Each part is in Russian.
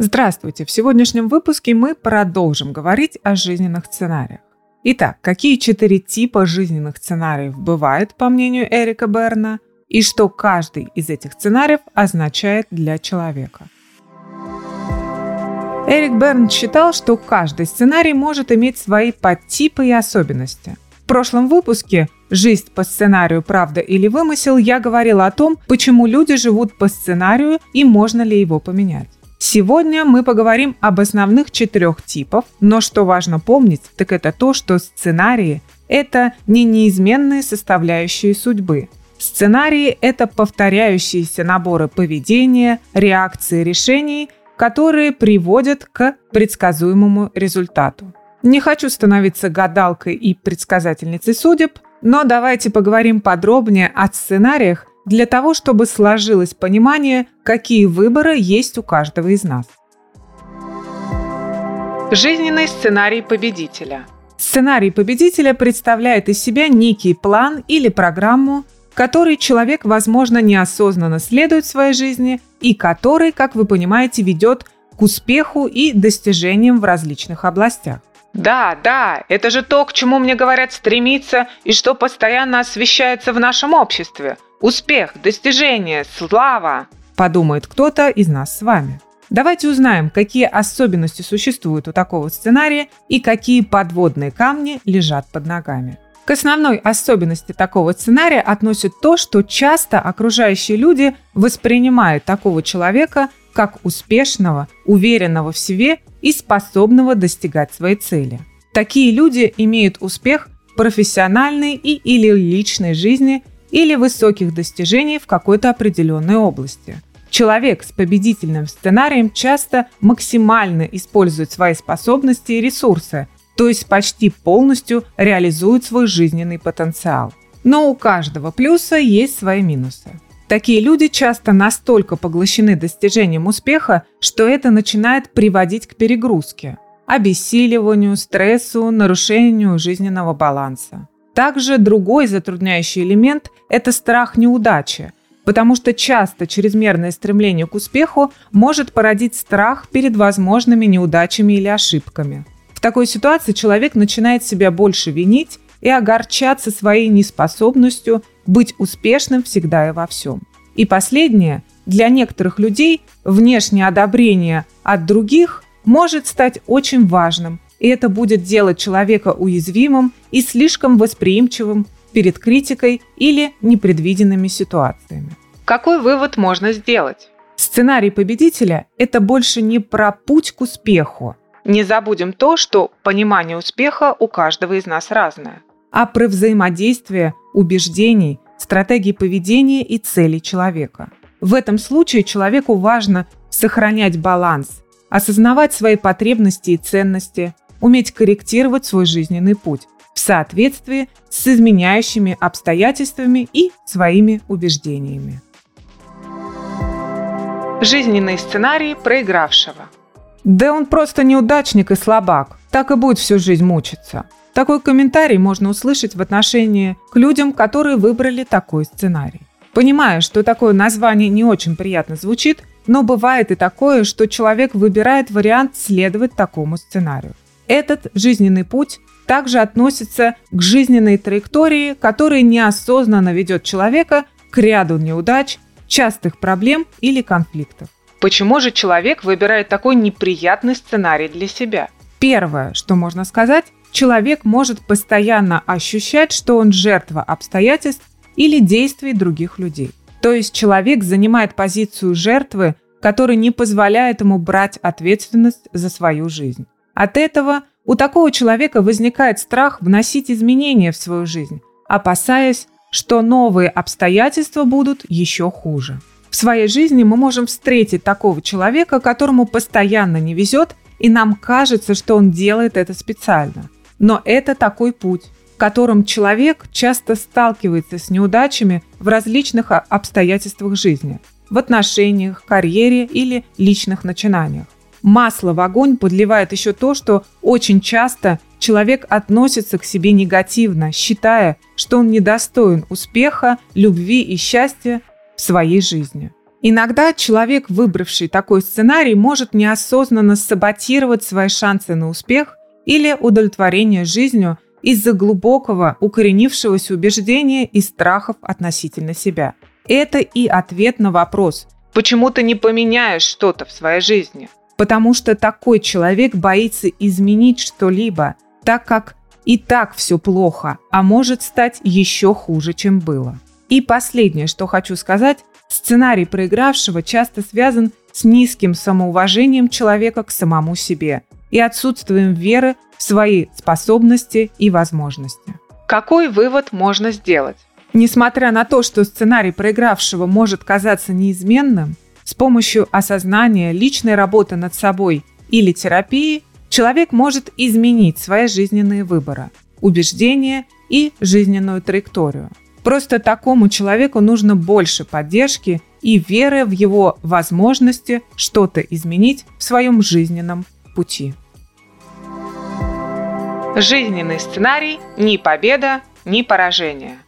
Здравствуйте! В сегодняшнем выпуске мы продолжим говорить о жизненных сценариях. Итак, какие четыре типа жизненных сценариев бывают, по мнению Эрика Берна, и что каждый из этих сценариев означает для человека. Эрик Берн считал, что каждый сценарий может иметь свои подтипы и особенности. В прошлом выпуске «Жизнь по сценарию. Правда или вымысел» я говорила о том, почему люди живут по сценарию и можно ли его поменять. Сегодня мы поговорим об основных четырех типах, но что важно помнить, так это то, что сценарии – это не неизменные составляющие судьбы. Сценарии – это повторяющиеся наборы поведения, реакции решений, которые приводят к предсказуемому результату. Не хочу становиться гадалкой и предсказательницей судеб, но давайте поговорим подробнее о сценариях для того, чтобы сложилось понимание, какие выборы есть у каждого из нас. Жизненный сценарий победителя. Сценарий победителя представляет из себя некий план или программу, который человек, возможно, неосознанно следует в своей жизни и который, как вы понимаете, ведет к успеху и достижениям в различных областях. Да, да, это же то, к чему мне говорят стремиться и что постоянно освещается в нашем обществе – Успех, достижение, слава, подумает кто-то из нас с вами. Давайте узнаем, какие особенности существуют у такого сценария и какие подводные камни лежат под ногами. К основной особенности такого сценария относят то, что часто окружающие люди воспринимают такого человека как успешного, уверенного в себе и способного достигать своей цели. Такие люди имеют успех в профессиональной и или личной жизни или высоких достижений в какой-то определенной области. Человек с победительным сценарием часто максимально использует свои способности и ресурсы, то есть почти полностью реализует свой жизненный потенциал. Но у каждого плюса есть свои минусы. Такие люди часто настолько поглощены достижением успеха, что это начинает приводить к перегрузке, обессиливанию, стрессу, нарушению жизненного баланса. Также другой затрудняющий элемент – это страх неудачи, потому что часто чрезмерное стремление к успеху может породить страх перед возможными неудачами или ошибками. В такой ситуации человек начинает себя больше винить и огорчаться своей неспособностью быть успешным всегда и во всем. И последнее, для некоторых людей внешнее одобрение от других может стать очень важным и это будет делать человека уязвимым и слишком восприимчивым перед критикой или непредвиденными ситуациями. Какой вывод можно сделать? Сценарий победителя – это больше не про путь к успеху. Не забудем то, что понимание успеха у каждого из нас разное. А про взаимодействие убеждений, стратегии поведения и целей человека. В этом случае человеку важно сохранять баланс, осознавать свои потребности и ценности, уметь корректировать свой жизненный путь в соответствии с изменяющими обстоятельствами и своими убеждениями. Жизненный сценарий проигравшего. Да он просто неудачник и слабак, так и будет всю жизнь мучиться. Такой комментарий можно услышать в отношении к людям, которые выбрали такой сценарий. Понимаю, что такое название не очень приятно звучит, но бывает и такое, что человек выбирает вариант следовать такому сценарию. Этот жизненный путь также относится к жизненной траектории, которая неосознанно ведет человека к ряду неудач, частых проблем или конфликтов. Почему же человек выбирает такой неприятный сценарий для себя? Первое, что можно сказать, человек может постоянно ощущать, что он жертва обстоятельств или действий других людей. То есть человек занимает позицию жертвы, которая не позволяет ему брать ответственность за свою жизнь. От этого у такого человека возникает страх вносить изменения в свою жизнь, опасаясь, что новые обстоятельства будут еще хуже. В своей жизни мы можем встретить такого человека, которому постоянно не везет, и нам кажется, что он делает это специально. Но это такой путь, в котором человек часто сталкивается с неудачами в различных обстоятельствах жизни, в отношениях, карьере или личных начинаниях. Масло в огонь подливает еще то, что очень часто человек относится к себе негативно, считая, что он недостоин успеха, любви и счастья в своей жизни. Иногда человек, выбравший такой сценарий, может неосознанно саботировать свои шансы на успех или удовлетворение жизнью из-за глубокого укоренившегося убеждения и страхов относительно себя. Это и ответ на вопрос «Почему ты не поменяешь что-то в своей жизни?» Потому что такой человек боится изменить что-либо, так как и так все плохо, а может стать еще хуже, чем было. И последнее, что хочу сказать, сценарий проигравшего часто связан с низким самоуважением человека к самому себе и отсутствием веры в свои способности и возможности. Какой вывод можно сделать? Несмотря на то, что сценарий проигравшего может казаться неизменным, с помощью осознания личной работы над собой или терапии человек может изменить свои жизненные выборы, убеждения и жизненную траекторию. Просто такому человеку нужно больше поддержки и веры в его возможности что-то изменить в своем жизненном пути. Жизненный сценарий – ни победа, ни поражение.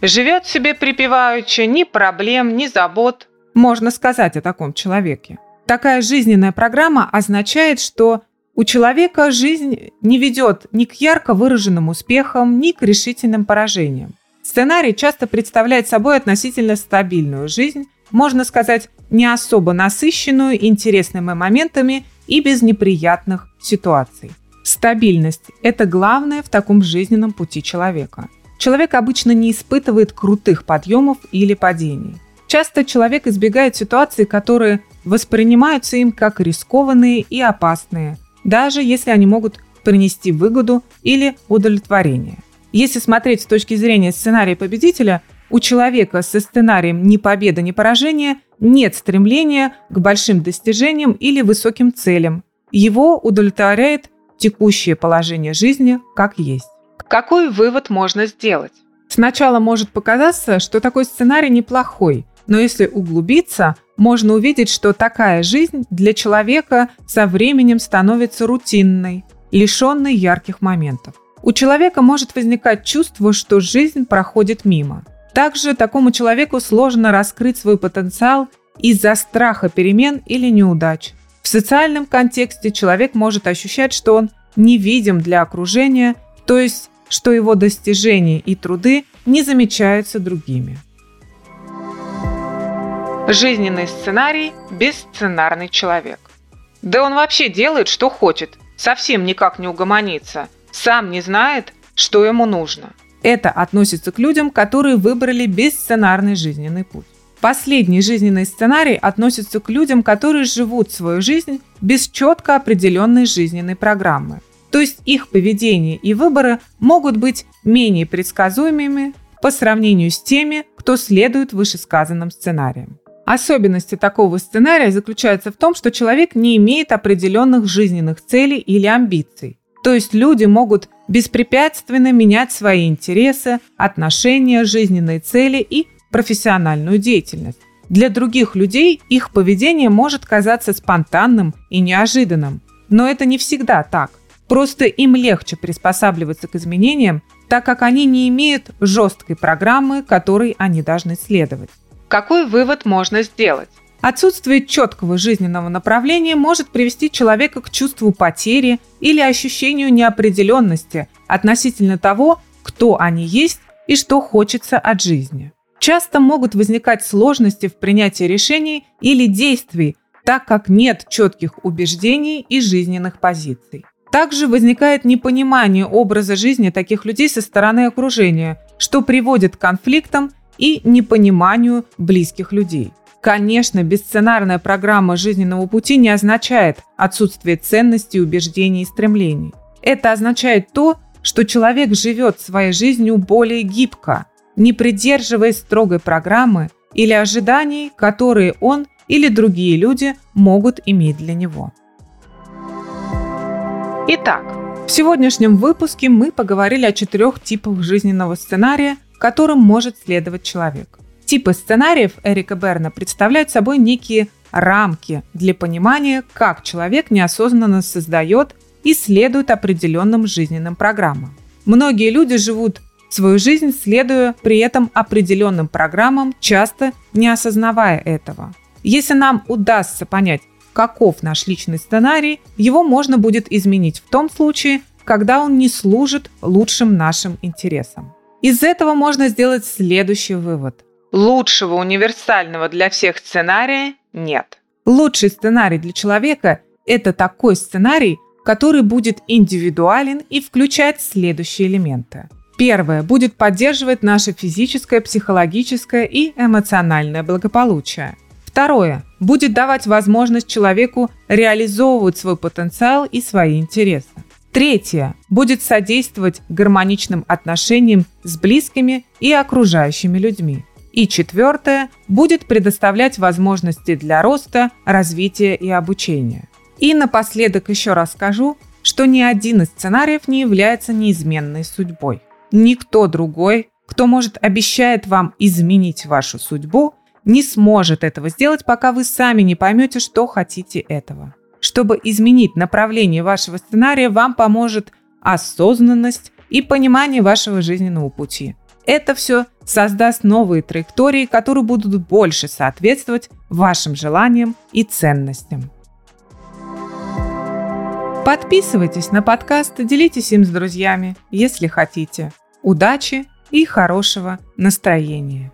Живет себе припеваючи ни проблем, ни забот. Можно сказать о таком человеке. Такая жизненная программа означает, что у человека жизнь не ведет ни к ярко выраженным успехам, ни к решительным поражениям. Сценарий часто представляет собой относительно стабильную жизнь, можно сказать, не особо насыщенную интересными моментами и без неприятных ситуаций. Стабильность – это главное в таком жизненном пути человека. Человек обычно не испытывает крутых подъемов или падений. Часто человек избегает ситуаций, которые воспринимаются им как рискованные и опасные, даже если они могут принести выгоду или удовлетворение. Если смотреть с точки зрения сценария победителя, у человека со сценарием «ни победа, ни поражение» нет стремления к большим достижениям или высоким целям. Его удовлетворяет текущее положение жизни как есть. Какой вывод можно сделать? Сначала может показаться, что такой сценарий неплохой, но если углубиться, можно увидеть, что такая жизнь для человека со временем становится рутинной, лишенной ярких моментов. У человека может возникать чувство, что жизнь проходит мимо. Также такому человеку сложно раскрыть свой потенциал из-за страха перемен или неудач. В социальном контексте человек может ощущать, что он невидим для окружения, то есть что его достижения и труды не замечаются другими. Жизненный сценарий – бесценарный человек. Да он вообще делает, что хочет, совсем никак не угомонится, сам не знает, что ему нужно. Это относится к людям, которые выбрали бесценарный жизненный путь. Последний жизненный сценарий относится к людям, которые живут свою жизнь без четко определенной жизненной программы. То есть их поведение и выборы могут быть менее предсказуемыми по сравнению с теми, кто следует вышесказанным сценариям. Особенности такого сценария заключаются в том, что человек не имеет определенных жизненных целей или амбиций. То есть люди могут беспрепятственно менять свои интересы, отношения, жизненные цели и профессиональную деятельность. Для других людей их поведение может казаться спонтанным и неожиданным. Но это не всегда так. Просто им легче приспосабливаться к изменениям, так как они не имеют жесткой программы, которой они должны следовать. Какой вывод можно сделать? Отсутствие четкого жизненного направления может привести человека к чувству потери или ощущению неопределенности относительно того, кто они есть и что хочется от жизни. Часто могут возникать сложности в принятии решений или действий, так как нет четких убеждений и жизненных позиций. Также возникает непонимание образа жизни таких людей со стороны окружения, что приводит к конфликтам и непониманию близких людей. Конечно, бесценарная программа жизненного пути не означает отсутствие ценностей, убеждений и стремлений. Это означает то, что человек живет своей жизнью более гибко, не придерживаясь строгой программы или ожиданий, которые он или другие люди могут иметь для него. Итак, в сегодняшнем выпуске мы поговорили о четырех типах жизненного сценария, которым может следовать человек. Типы сценариев Эрика Берна представляют собой некие рамки для понимания, как человек неосознанно создает и следует определенным жизненным программам. Многие люди живут свою жизнь, следуя при этом определенным программам, часто не осознавая этого. Если нам удастся понять, каков наш личный сценарий, его можно будет изменить в том случае, когда он не служит лучшим нашим интересам. Из этого можно сделать следующий вывод. Лучшего универсального для всех сценария нет. Лучший сценарий для человека – это такой сценарий, который будет индивидуален и включать следующие элементы. Первое. Будет поддерживать наше физическое, психологическое и эмоциональное благополучие. Второе. Будет давать возможность человеку реализовывать свой потенциал и свои интересы. Третье. Будет содействовать гармоничным отношениям с близкими и окружающими людьми. И четвертое. Будет предоставлять возможности для роста, развития и обучения. И напоследок еще раз скажу, что ни один из сценариев не является неизменной судьбой. Никто другой, кто может обещает вам изменить вашу судьбу, не сможет этого сделать, пока вы сами не поймете, что хотите этого. Чтобы изменить направление вашего сценария, вам поможет осознанность и понимание вашего жизненного пути. Это все создаст новые траектории, которые будут больше соответствовать вашим желаниям и ценностям. Подписывайтесь на подкаст делитесь им с друзьями, если хотите. Удачи и хорошего настроения!